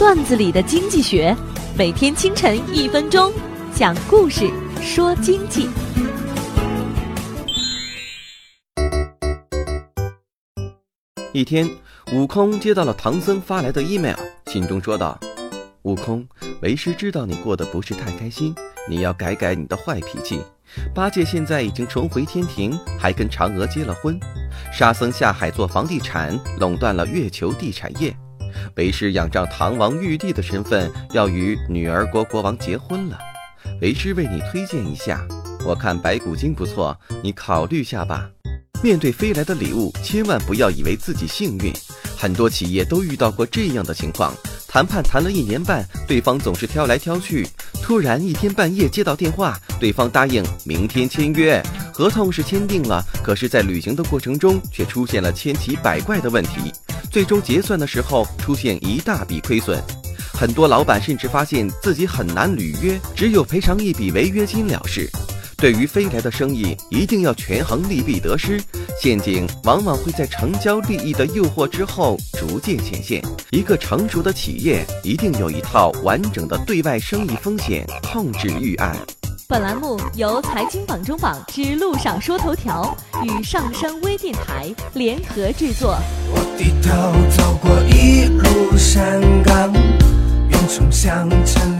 段子里的经济学，每天清晨一分钟，讲故事说经济。一天，悟空接到了唐僧发来的 email，信中说道：“悟空，为师知道你过得不是太开心，你要改改你的坏脾气。八戒现在已经重回天庭，还跟嫦娥结了婚。沙僧下海做房地产，垄断了月球地产业。为师仰仗唐王玉帝的身份，要与女儿国国王结婚了。为师为你推荐一下，我看白骨精不错，你考虑下吧。”面对飞来的礼物，千万不要以为自己幸运。很多企业都遇到过这样的情况：谈判谈了一年半，对方总是挑来挑去，突然一天半夜接到电话，对方答应明天签约，合同是签订了，可是，在履行的过程中却出现了千奇百怪的问题，最终结算的时候出现一大笔亏损。很多老板甚至发现自己很难履约，只有赔偿一笔违约金了事。对于飞来的生意，一定要权衡利弊得失。陷阱往往会在成交利益的诱惑之后逐渐显现。一个成熟的企业一定有一套完整的对外生意风险控制预案。本栏目由财经榜中榜之路上说头条与上升微电台联合制作。我低头走过一路山岗，云冲向沉沦已久的沧桑。